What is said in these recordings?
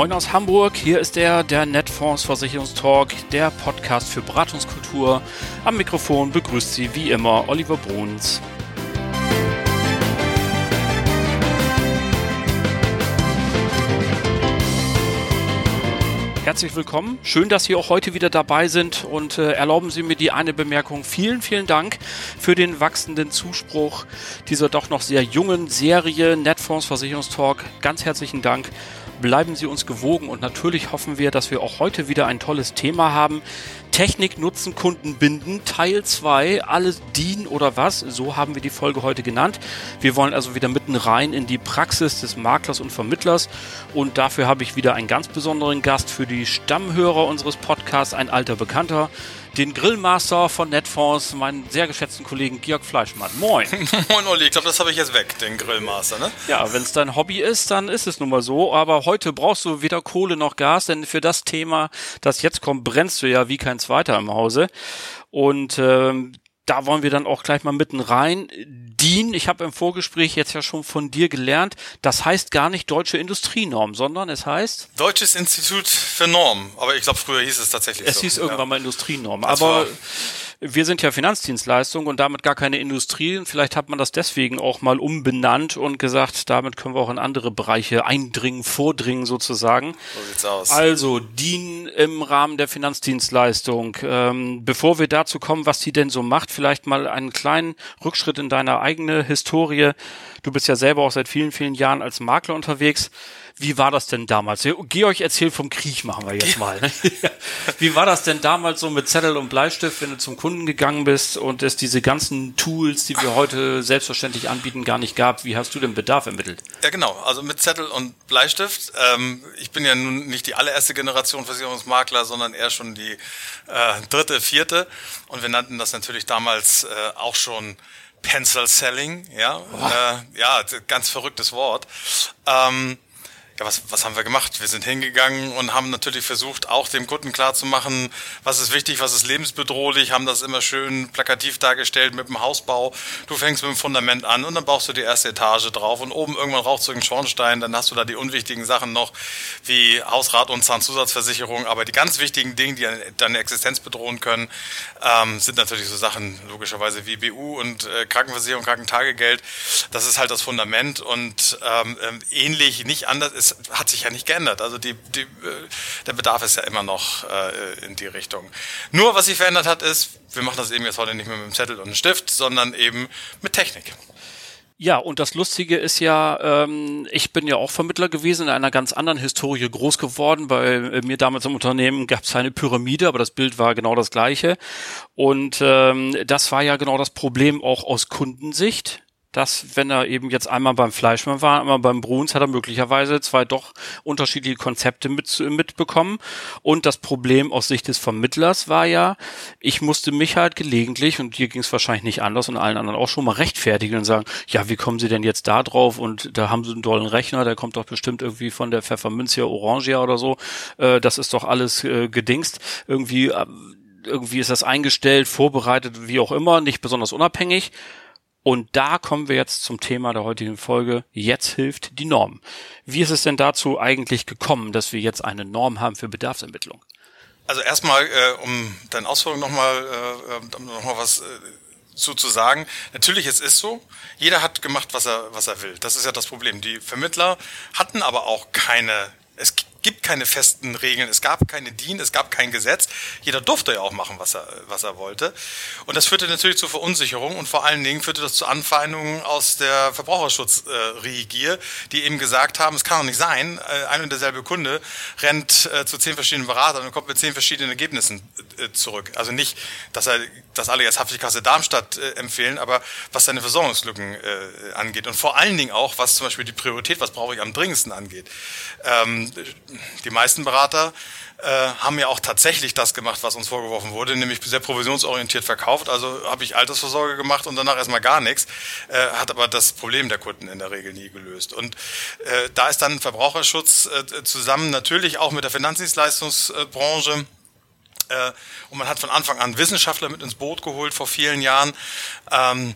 Moin aus Hamburg, hier ist der, der Netfonds Versicherungstalk, der Podcast für Beratungskultur. Am Mikrofon begrüßt Sie wie immer Oliver Bruns. Herzlich willkommen. Schön, dass Sie auch heute wieder dabei sind und äh, erlauben Sie mir die eine Bemerkung. Vielen, vielen Dank für den wachsenden Zuspruch dieser doch noch sehr jungen Serie Netfonds Versicherungstalk. Ganz herzlichen Dank bleiben Sie uns gewogen und natürlich hoffen wir, dass wir auch heute wieder ein tolles Thema haben. Technik nutzen, Kunden binden, Teil 2, alles DIN oder was, so haben wir die Folge heute genannt. Wir wollen also wieder mitten rein in die Praxis des Maklers und Vermittlers und dafür habe ich wieder einen ganz besonderen Gast für die Stammhörer unseres Podcasts, ein alter Bekannter den Grillmaster von Netfonds, meinen sehr geschätzten Kollegen Georg Fleischmann. Moin. Moin, Olli. Ich glaube, das habe ich jetzt weg, den Grillmaster, ne? Ja, wenn es dein Hobby ist, dann ist es nun mal so. Aber heute brauchst du weder Kohle noch Gas, denn für das Thema, das jetzt kommt, brennst du ja wie kein Zweiter im Hause. Und ähm, da wollen wir dann auch gleich mal mitten rein. DIN, ich habe im Vorgespräch jetzt ja schon von dir gelernt, das heißt gar nicht Deutsche Industrienorm, sondern es heißt Deutsches Institut für Norm. Aber ich glaube, früher hieß es tatsächlich es so. Es hieß irgendwann ja. mal Industrienorm. Das aber wir sind ja Finanzdienstleistung und damit gar keine Industrie. Und vielleicht hat man das deswegen auch mal umbenannt und gesagt, damit können wir auch in andere Bereiche eindringen, vordringen sozusagen. So sieht's aus. Also DIN im Rahmen der Finanzdienstleistung. Ähm, bevor wir dazu kommen, was die denn so macht, vielleicht mal einen kleinen Rückschritt in deine eigene Historie. Du bist ja selber auch seit vielen, vielen Jahren als Makler unterwegs. Wie war das denn damals? Georg erzählt vom Krieg, machen wir jetzt mal. Wie war das denn damals so mit Zettel und Bleistift, wenn du zum Kunden gegangen bist und es diese ganzen Tools, die wir heute selbstverständlich anbieten, gar nicht gab? Wie hast du den Bedarf ermittelt? Ja, genau. Also mit Zettel und Bleistift. Ähm, ich bin ja nun nicht die allererste Generation Versicherungsmakler, sondern eher schon die äh, dritte, vierte. Und wir nannten das natürlich damals äh, auch schon Pencil Selling. Ja, äh, ja, ganz verrücktes Wort. Ähm, ja, was, was haben wir gemacht? Wir sind hingegangen und haben natürlich versucht, auch dem Kunden klarzumachen, was ist wichtig, was ist lebensbedrohlich, haben das immer schön plakativ dargestellt mit dem Hausbau. Du fängst mit dem Fundament an und dann baust du die erste Etage drauf und oben irgendwann raucht so ein Schornstein, dann hast du da die unwichtigen Sachen noch wie Hausrat und Zahnzusatzversicherung, aber die ganz wichtigen Dinge, die deine Existenz bedrohen können, ähm, sind natürlich so Sachen logischerweise wie BU und äh, Krankenversicherung, Krankentagegeld. Das ist halt das Fundament und ähm, ähm ähnlich, nicht anders ist hat sich ja nicht geändert. Also die, die, äh, der Bedarf ist ja immer noch äh, in die Richtung. Nur was sich verändert hat, ist, wir machen das eben jetzt heute nicht mehr mit einem Zettel und einem Stift, sondern eben mit Technik. Ja, und das Lustige ist ja, ähm, ich bin ja auch Vermittler gewesen, in einer ganz anderen Historie groß geworden. Bei mir damals im Unternehmen gab es eine Pyramide, aber das Bild war genau das gleiche. Und ähm, das war ja genau das Problem auch aus Kundensicht dass wenn er eben jetzt einmal beim Fleischmann war, einmal beim Bruns, hat er möglicherweise zwei doch unterschiedliche Konzepte mit, mitbekommen. Und das Problem aus Sicht des Vermittlers war ja, ich musste mich halt gelegentlich, und hier ging es wahrscheinlich nicht anders und allen anderen auch schon mal rechtfertigen und sagen, ja, wie kommen Sie denn jetzt da drauf? Und da haben Sie einen dollen Rechner, der kommt doch bestimmt irgendwie von der Pfefferminzia Orangia oder so. Äh, das ist doch alles äh, gedingst. Irgendwie, äh, irgendwie ist das eingestellt, vorbereitet, wie auch immer, nicht besonders unabhängig. Und da kommen wir jetzt zum Thema der heutigen Folge. Jetzt hilft die Norm. Wie ist es denn dazu eigentlich gekommen, dass wir jetzt eine Norm haben für Bedarfsermittlung? Also erstmal, äh, um deine Ausführungen nochmal äh, äh noch mal was äh, zu, zu sagen. Natürlich, es ist so. Jeder hat gemacht, was er, was er will. Das ist ja das Problem. Die Vermittler hatten aber auch keine, es gibt keine festen Regeln, es gab keine DIN, es gab kein Gesetz. Jeder durfte ja auch machen, was er, was er wollte. Und das führte natürlich zur Verunsicherung und vor allen Dingen führte das zu Anfeindungen aus der Verbraucherschutzregier, die eben gesagt haben, es kann doch nicht sein, äh, ein und derselbe Kunde rennt äh, zu zehn verschiedenen Beratern und kommt mit zehn verschiedenen Ergebnissen äh, zurück. Also nicht, dass er, dass alle jetzt Haftigkasse Darmstadt empfehlen, aber was seine Versorgungslücken angeht und vor allen Dingen auch, was zum Beispiel die Priorität, was brauche ich am dringendsten angeht. Ähm, die meisten Berater äh, haben ja auch tatsächlich das gemacht, was uns vorgeworfen wurde, nämlich sehr provisionsorientiert verkauft. Also habe ich Altersvorsorge gemacht und danach erstmal gar nichts, äh, hat aber das Problem der Kunden in der Regel nie gelöst. Und äh, da ist dann Verbraucherschutz äh, zusammen natürlich auch mit der Finanzdienstleistungsbranche Äh, und man hat von Anfang an Wissenschaftler mit ins Boot geholt vor vielen Jahren. Ähm,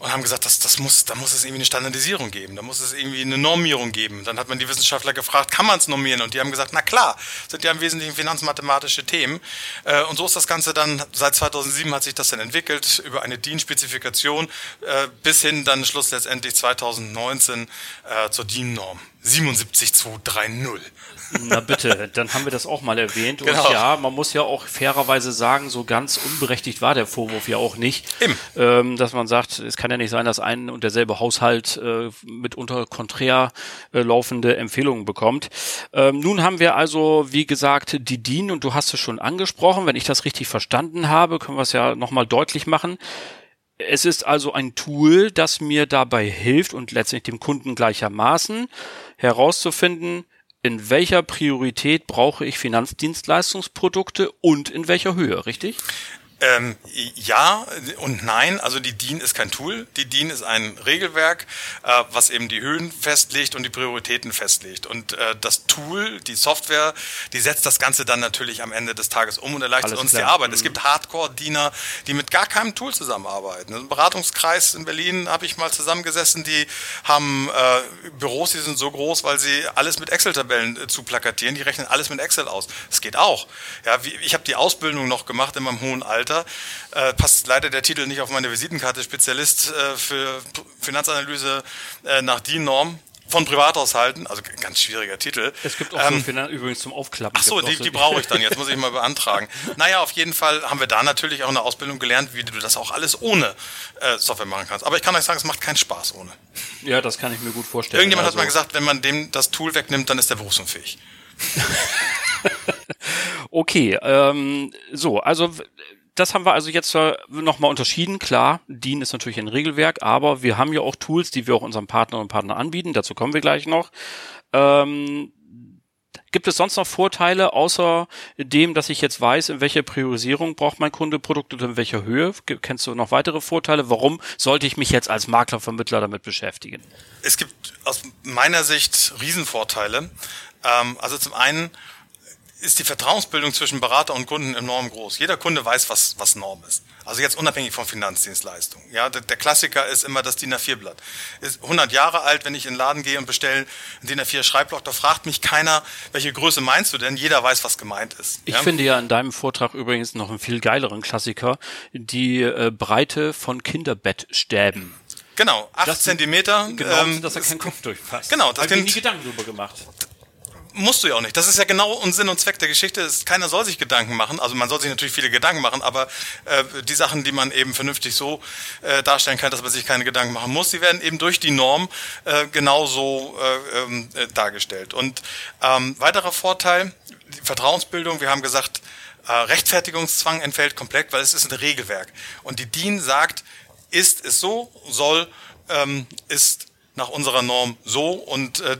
und haben gesagt, das, das muss, da muss es irgendwie eine Standardisierung geben, da muss es irgendwie eine Normierung geben. Dann hat man die Wissenschaftler gefragt, kann man es normieren? Und die haben gesagt, na klar, sind ja im Wesentlichen finanzmathematische Themen. Äh, und so ist das Ganze dann, seit 2007 hat sich das dann entwickelt, über eine DIN-Spezifikation äh, bis hin dann Schluss letztendlich 2019 äh, zur DIN-Norm 77230. Na bitte, dann haben wir das auch mal erwähnt. Und Genau. ja, man muss ja auch fairerweise sagen, so ganz unberechtigt war der Vorwurf ja auch nicht. Ähm, dass man sagt, es kann ja nicht sein, dass ein und derselbe Haushalt äh, mitunter konträr äh, laufende Empfehlungen bekommt. Ähm, nun haben wir also, wie gesagt, die DIN und du hast es schon angesprochen. Wenn ich das richtig verstanden habe, können wir es ja nochmal deutlich machen. Es ist also ein Tool, das mir dabei hilft und letztendlich dem Kunden gleichermaßen herauszufinden, in welcher Priorität brauche ich Finanzdienstleistungsprodukte und in welcher Höhe, richtig? Ähm, ja und nein. Also die DIN ist kein Tool. Die DIN ist ein Regelwerk, äh, was eben die Höhen festlegt und die Prioritäten festlegt. Und äh, das Tool, die Software, die setzt das Ganze dann natürlich am Ende des Tages um und erleichtert Alles uns klar. die Arbeit. Es gibt Hardcore-Diener, die mit gar keinem Tool zusammenarbeiten. Im Beratungskreis in Berlin habe ich mal zusammengesessen, die haben äh, Büros, die sind so groß, weil sie alles mit Excel-Tabellen äh, zu plakatieren. Die rechnen alles mit Excel aus. Das geht auch. Ja, wie, ich habe die Ausbildung noch gemacht in meinem hohen Alter. Äh, passt leider der Titel nicht auf meine Visitenkarte. Spezialist äh, für P- Finanzanalyse äh, nach DIN-Norm von Privathaushalten. Also ganz schwieriger Titel. Es gibt auch Ähm, so Finan übrigens zum Aufklappen. Ach so, die, die brauche ich dann. Jetzt muss ich mal beantragen. Naja, auf jeden Fall haben wir da natürlich auch eine Ausbildung gelernt, wie du das auch alles ohne äh, Software machen kannst. Aber ich kann euch sagen, es macht keinen Spaß ohne. Ja, das kann ich mir gut vorstellen. Irgendjemand Also- hat mal gesagt, wenn man dem das Tool wegnimmt, dann ist der berufsunfähig. Okay, ähm, so, also das haben wir also jetzt äh, nochmal unterschieden. Klar, DIN ist natürlich ein Regelwerk, aber wir haben ja auch Tools, die wir auch unseren Partnern und Partnern anbieten. Dazu kommen wir gleich noch. Ähm, gibt es sonst noch Vorteile, außer dem, dass ich jetzt weiß, in welcher Priorisierung braucht mein Kunde Produkte und in welcher Höhe? Kennst du noch weitere Vorteile? Warum sollte ich mich jetzt als Maklervermittler damit beschäftigen? Es gibt aus meiner Sicht Riesenvorteile. Ähm, also zum einen ist die Vertrauensbildung zwischen Berater und Kunden enorm groß. Jeder Kunde weiß, was, was Norm ist. Also jetzt unabhängig von Finanzdienstleistungen. Ja, der, der Klassiker ist immer das DIN A4-Blatt. Ist 100 Jahre alt, wenn ich in den Laden gehe und bestelle einen DIN A4-Schreibblock, da fragt mich keiner, welche Größe meinst du denn? Jeder weiß, was gemeint ist. Ich ja? finde ja in deinem Vortrag übrigens noch einen viel geileren Klassiker, die äh, Breite von Kinderbettstäben. Genau, 8 Das- Zentimeter. Genau, ähm, dass er keinen Kopf durchfasst. Genau, das Hab ich mir Kind- nie Gedanken drüber gemacht. Musst du ja auch nicht. Das ist ja genau und Sinn und Zweck der Geschichte. Ist, keiner soll sich Gedanken machen. Also man soll sich natürlich viele Gedanken machen, aber äh, die Sachen, die man eben vernünftig so äh, darstellen kann, dass man sich keine Gedanken machen muss, die werden eben durch die Norm äh, genauso äh, ähm, äh, dargestellt. Und ähm, weiterer Vorteil, die Vertrauensbildung, wir haben gesagt, äh, Rechtfertigungszwang entfällt komplett, weil es ist ein Regelwerk. Und die DIN sagt, ist es so, soll, ähm, ist nach unserer Norm so und äh,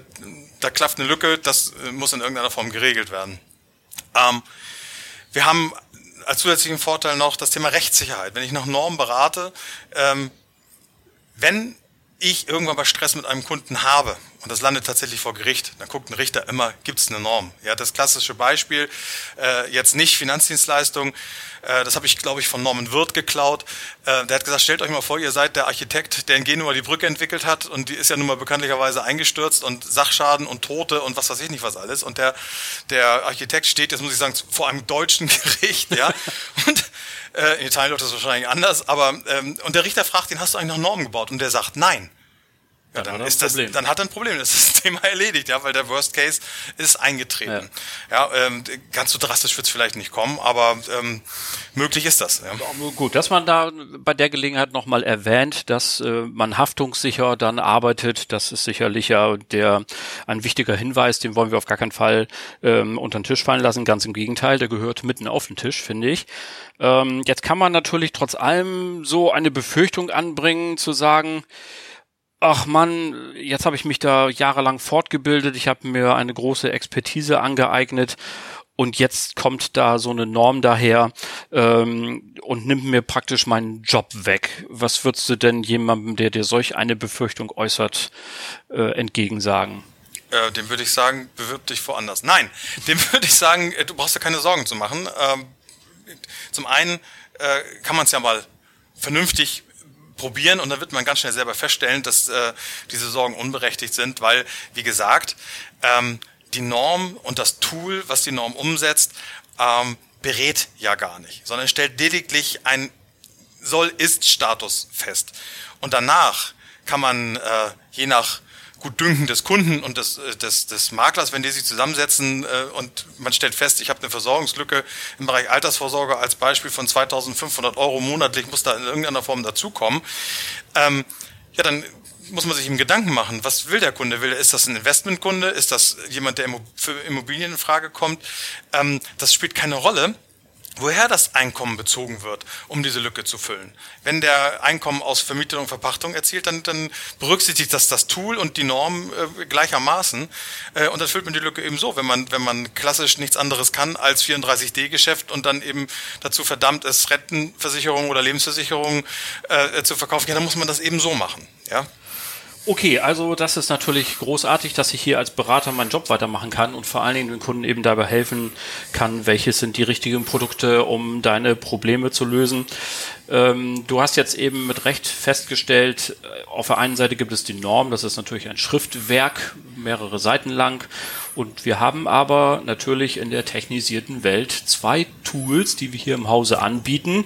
da klafft eine Lücke, das äh, muss in irgendeiner Form geregelt werden. Ähm, wir haben als zusätzlichen Vorteil noch das Thema Rechtssicherheit. Wenn ich nach Norm berate, ähm, wenn ich irgendwann mal Stress mit einem Kunden habe und das landet tatsächlich vor Gericht, dann guckt ein Richter immer, gibt es eine Norm? Ja, das klassische Beispiel, äh, jetzt nicht Finanzdienstleistung, äh, das habe ich, glaube ich, von Norman Wirth geklaut. Äh, der hat gesagt, stellt euch mal vor, ihr seid der Architekt, der in Genua die Brücke entwickelt hat und die ist ja nun mal bekanntlicherweise eingestürzt und Sachschaden und Tote und was weiß ich nicht was alles. Und der, der Architekt steht, jetzt muss ich sagen, vor einem deutschen Gericht, ja. Und äh, in Italien läuft das wahrscheinlich anders, aber ähm, und der Richter fragt ihn, hast du eigentlich noch Normen gebaut? Und der sagt, nein. Ja, Dann dann, hat er ein ist das, Problem. dann hat er ein Problem. Das ist das Thema erledigt, ja, weil der Worst Case ist eingetreten. Ja, ähm, ganz so drastisch wird es vielleicht nicht kommen, aber ähm, möglich ist das. Ja. Gut, dass man da bei der Gelegenheit nochmal erwähnt, dass äh, man haftungssicher dann arbeitet, das ist sicherlich ja der ein wichtiger Hinweis, den wollen wir auf gar keinen Fall ähm, unter den Tisch fallen lassen. Ganz im Gegenteil, der gehört mitten auf den Tisch, finde ich. Ähm, jetzt kann man natürlich trotz allem so eine Befürchtung anbringen, zu sagen, ach Mann, jetzt habe ich mich da jahrelang fortgebildet, ich habe mir eine große Expertise angeeignet und jetzt kommt da so eine Norm daher ähm, und nimmt mir praktisch meinen Job weg. Was würdest du denn jemandem, der dir solch eine Befürchtung äußert, äh, entgegensagen? Äh, dem würde ich sagen, bewirb dich woanders. Nein, dem würde ich sagen, äh, du brauchst dir keine Sorgen zu machen. Ähm, zum einen äh, kann man es ja mal vernünftig probieren und dann wird man ganz schnell selber feststellen, dass äh, diese Sorgen unberechtigt sind, weil, wie gesagt, ähm, die Norm und das Tool, was die Norm umsetzt, ähm, berät ja gar nicht, sondern stellt lediglich ein Soll-Ist-Status fest. Und danach kann man äh, je nach Gutdünken des Kunden und des, äh, des, des Maklers, wenn die sich zusammensetzen äh, und man stellt fest, ich habe eine Versorgungslücke im Bereich Altersvorsorge als Beispiel von 2500 Euro monatlich, muss da in irgendeiner Form dazukommen, ähm, ja, dann muss man sich im Gedanken machen, was will der Kunde? Will, ist das ein Investmentkunde? Ist das jemand, der für Immobilien in Frage kommt? Ähm, das spielt keine Rolle woher das Einkommen bezogen wird, um diese Lücke zu füllen. Wenn der Einkommen aus Vermietung und Verpachtung erzielt, dann, dann berücksichtigt das das Tool und die Norm äh, gleichermaßen äh, und dann füllt man die Lücke eben so, wenn man, wenn man klassisch nichts anderes kann als 34D-Geschäft und dann eben dazu verdammt ist, Rentenversicherung oder Lebensversicherung äh, zu verkaufen, ja, dann muss man das eben so machen. Ja. Okay, also das ist natürlich großartig, dass ich hier als Berater meinen Job weitermachen kann und vor allen Dingen den Kunden eben dabei helfen kann, welches sind die richtigen Produkte, um deine Probleme zu lösen. Ähm, du hast jetzt eben mit Recht festgestellt, äh, auf der einen Seite gibt es die Norm, das ist natürlich ein Schriftwerk, mehrere Seiten lang. Und wir haben aber natürlich in der technisierten Welt zwei Tools, die wir hier im Hause anbieten.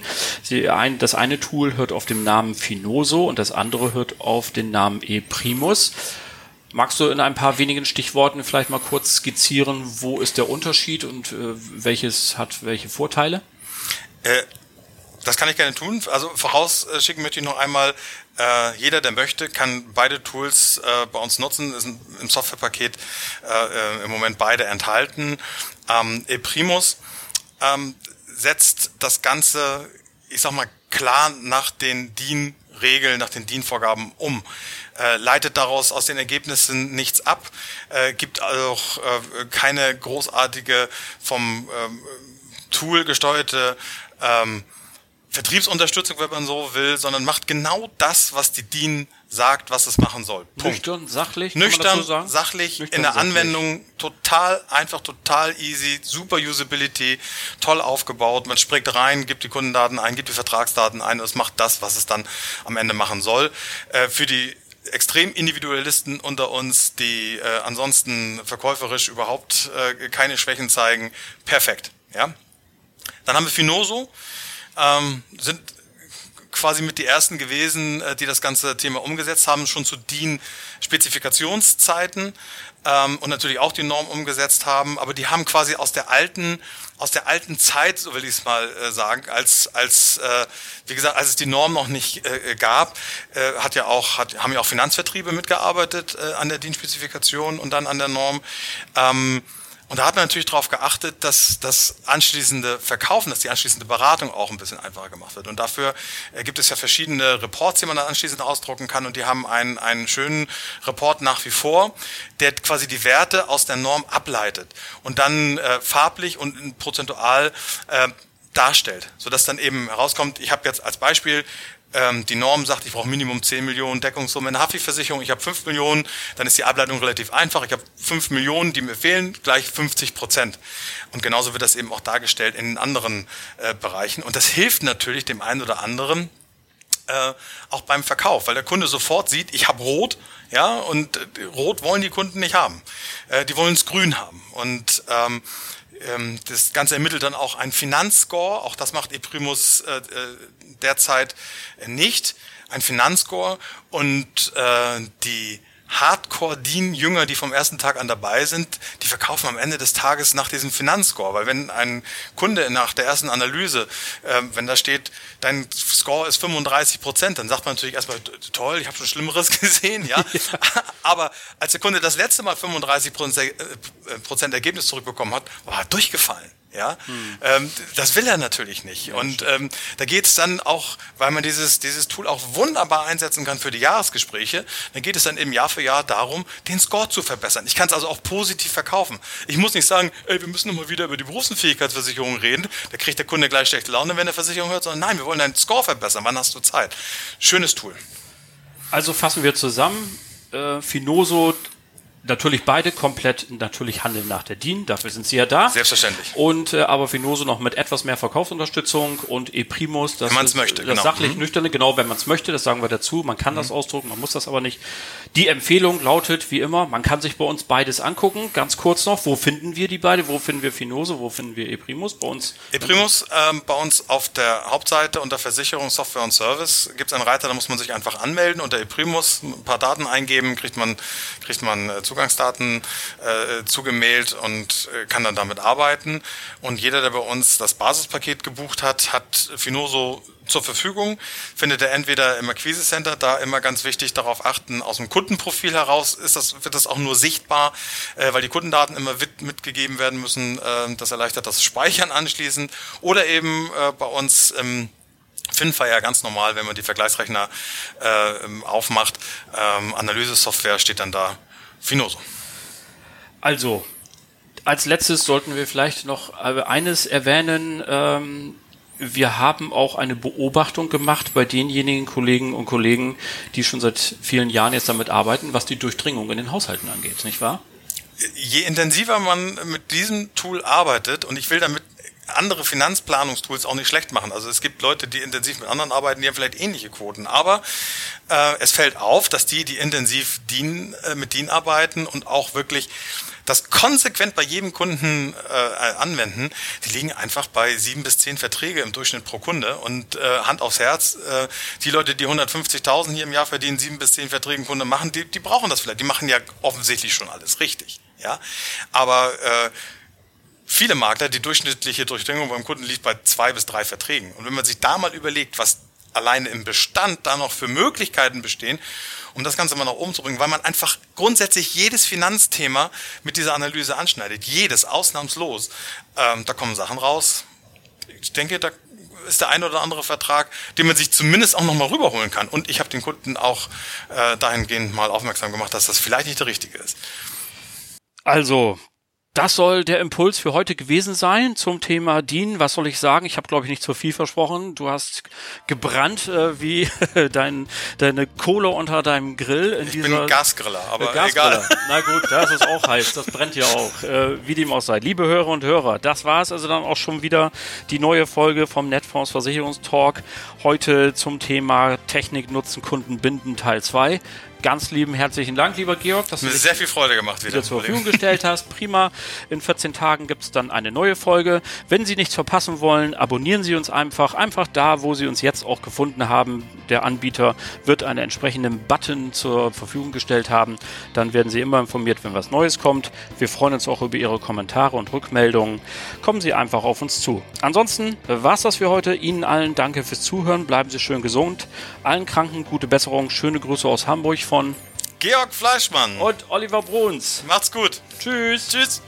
Das eine Tool hört auf dem Namen Finoso und das andere hört auf den Namen ePrimus. Magst du in ein paar wenigen Stichworten vielleicht mal kurz skizzieren, wo ist der Unterschied und äh, welches hat welche Vorteile? Äh, das kann ich gerne tun. Also vorausschicken möchte ich noch einmal, äh, jeder, der möchte, kann beide Tools äh, bei uns nutzen. Sind im Softwarepaket äh, äh, im Moment beide enthalten. Ähm, ePrimus ähm, setzt das Ganze, ich sag mal, klar nach den DIN-Regeln, nach den DIN-Vorgaben um. Äh, leitet daraus aus den Ergebnissen nichts ab, äh, gibt auch äh, keine großartige vom ähm, Tool gesteuerte ähm, Vertriebsunterstützung, wenn man so will, sondern macht genau das, was die DIN sagt, was es machen soll. Punkt. Nüchtern, sachlich, Nüchtern, so sachlich, Nüchtern, in der sachlich. Anwendung total einfach, total easy, super Usability, toll aufgebaut. Man springt rein, gibt die Kundendaten ein, gibt die Vertragsdaten ein und es macht das, was es dann am Ende machen soll. Äh, für die extrem Individualisten unter uns, die äh, ansonsten verkäuferisch überhaupt äh, keine Schwächen zeigen, perfekt. Ja. Dann haben wir Finoso ähm, sind quasi mit die ersten gewesen, äh, die das ganze Thema umgesetzt haben, schon zu DIN-Spezifikationszeiten ähm, und natürlich auch die Norm umgesetzt haben, aber die haben quasi aus der alten aus der alten Zeit, so will ich es mal äh, sagen, als als äh, wie gesagt, als es die Norm noch nicht äh, gab, äh, hat ja auch hat, haben ja auch Finanzvertriebe mitgearbeitet äh, an der DIN-Spezifikation und dann an der Norm. Ähm, und da hat man natürlich darauf geachtet, dass das anschließende Verkaufen, dass die anschließende Beratung auch ein bisschen einfacher gemacht wird. Und dafür äh, gibt es ja verschiedene Reports, die man dann anschließend ausdrucken kann. Und die haben einen, einen schönen Report nach wie vor, der quasi die Werte aus der Norm ableitet und dann äh, farblich und prozentual äh, darstellt, sodass dann eben herauskommt, ich habe jetzt als Beispiel ähm, die Norm sagt, ich brauche Minimum 10 Millionen Deckungssumme in der Haftpflichtversicherung, ich habe 5 Millionen, dann ist die Ableitung relativ einfach. Ich habe 5 Millionen, die mir fehlen, gleich 50 Prozent. Und genauso wird das eben auch dargestellt in anderen äh, Bereichen. Und das hilft natürlich dem einen oder anderen, äh, auch beim Verkauf, weil der Kunde sofort sieht, ich habe Rot, ja, und äh, Rot wollen die Kunden nicht haben. Äh, die wollen es grün haben. Und ähm, das Ganze ermittelt dann auch ein Finanzscore, auch das macht ePrimus äh, äh derzeit nicht, ein Finanzscore. Und äh, die Hardcore-DIN-Jünger, die vom ersten Tag an dabei sind, die verkaufen am Ende des Tages nach diesem Finanzscore. Weil wenn ein Kunde nach der ersten Analyse, äh, wenn da steht, dein Score ist 35 Prozent, dann sagt man natürlich erstmal, toll, ich habe schon Schlimmeres gesehen, ja? ja. Aber als der Kunde das letzte Mal 35 äh, Prozent Ergebnis zurückbekommen hat, war er durchgefallen. Ja, hm. ähm, das will er natürlich nicht. Ja, und ähm, da geht es dann auch, weil man dieses, dieses Tool auch wunderbar einsetzen kann für die Jahresgespräche, dann geht es dann eben Jahr für Jahr darum, den Score zu verbessern. Ich kann es also auch positiv verkaufen. Ich muss nicht sagen, ey, wir müssen nochmal wieder über die Berufsunfähigkeitsversicherung reden. Da kriegt der Kunde gleich schlechte Laune, wenn er Versicherung hört, sondern nein, wir wollen deinen Score verbessern. Wann hast du Zeit? Schönes Tool. Also fassen wir zusammen. Äh, Finoso natürlich beide komplett natürlich handeln nach der DIN, dafür sind sie ja da. Selbstverständlich. Und äh, aber Finoso noch mit etwas mehr Verkaufsunterstützung und ePrimus, das wenn man es möchte, das genau. sachlich mhm. nüchterne, genau, wenn man es möchte, das sagen wir dazu. Man kann mhm. das ausdrucken, man muss das aber nicht. Die Empfehlung lautet wie immer, man kann sich bei uns beides angucken. Ganz kurz noch, wo finden wir die beide? Wo finden wir Finoso? Wo finden wir ePrimus? Bei uns? ePrimus ähm, bei uns auf der Hauptseite unter Versicherung, Software und Service gibt es einen Reiter, da muss man sich einfach anmelden. Unter ePrimus ein paar Daten eingeben, kriegt man kriegt man äh, Zugangsdaten äh, zugemailt und äh, kann dann damit arbeiten. Und jeder, der bei uns das Basispaket gebucht hat, hat Finoso zur Verfügung. Findet er entweder im Akquise Center, da immer ganz wichtig darauf achten, aus dem Kundenprofil heraus ist das, wird das auch nur sichtbar, äh, weil die Kundendaten immer mit, mitgegeben werden müssen. Äh, das erleichtert das Speichern anschließend. Oder eben äh, bei uns im FinFire ganz normal, wenn man die Vergleichsrechner äh, aufmacht. Ähm, Analyse-Software steht dann da Finoso. Also, als letztes sollten wir vielleicht noch äh, eines erwähnen. Ähm, wir haben auch eine Beobachtung gemacht bei denjenigen Kollegen und Kollegen, die schon seit vielen Jahren jetzt damit arbeiten, was die Durchdringung in den Haushalten angeht, nicht wahr? Je intensiver man mit diesem Tool arbeitet, und ich will damit andere Finanzplanungstools auch nicht schlecht machen. Also es gibt Leute, die intensiv mit anderen arbeiten, die haben vielleicht ähnliche Quoten. Aber äh, es fällt auf, dass die, die intensiv DIN, äh, mit DIN arbeiten und auch wirklich das konsequent bei jedem Kunden äh, anwenden, die liegen einfach bei sieben bis zehn Verträge im Durchschnitt pro Kunde. Und äh, Hand aufs Herz, äh, die Leute, die 150.000 hier im Jahr verdienen, sieben bis zehn Verträge im Kunde machen, die, die brauchen das vielleicht. Die machen ja offensichtlich schon alles richtig. Ja, aber äh, viele Makler, die durchschnittliche Durchdringung beim Kunden liegt bei zwei bis drei Verträgen. Und wenn man sich da mal überlegt, was alleine im Bestand da noch für Möglichkeiten bestehen, um das Ganze mal nach oben zu bringen, weil man einfach grundsätzlich jedes Finanzthema mit dieser Analyse anschneidet. Jedes, ausnahmslos. Ähm, da kommen Sachen raus. Ich denke, da ist der ein oder andere Vertrag, den man sich zumindest auch nochmal rüberholen kann. Und ich habe den Kunden auch äh, dahingehend mal aufmerksam gemacht, dass das vielleicht nicht der richtige ist. Also, das soll der Impuls für heute gewesen sein zum Thema DIN. Was soll ich sagen? Ich habe, glaube ich, nicht zu viel versprochen. Du hast gebrannt äh, wie dein, deine Kohle unter deinem Grill. In ich dieser, bin Gasgriller, aber äh, Gasgriller. egal. Na gut, das ist auch heiß. Das brennt ja auch. Äh, wie dem auch sei. Liebe Hörer und Hörer, das war es also dann auch schon wieder die neue Folge vom Netfonds Versicherungstalk. Heute zum Thema Technik nutzen, Kunden binden Teil 2 ganz lieben herzlichen Dank, lieber Georg, dass Mir du sehr viel Freude gemacht wieder, wieder zur Verfügung gestellt hast. Prima. In 14 Tagen gibt es dann eine neue Folge. Wenn Sie nichts verpassen wollen, abonnieren Sie uns einfach. Einfach da, wo Sie uns jetzt auch gefunden haben. Der Anbieter wird einen entsprechenden Button zur Verfügung gestellt haben. Dann werden Sie immer informiert, wenn was Neues kommt. Wir freuen uns auch über Ihre Kommentare und Rückmeldungen. Kommen Sie einfach auf uns zu. Ansonsten war es das für heute. Ihnen allen danke fürs Zuhören. Bleiben Sie schön gesund. Allen Kranken gute Besserung. Schöne Grüße aus Hamburg von Georg Fleischmann und Oliver Bruns. Macht's gut. Tschüss. Tschüss.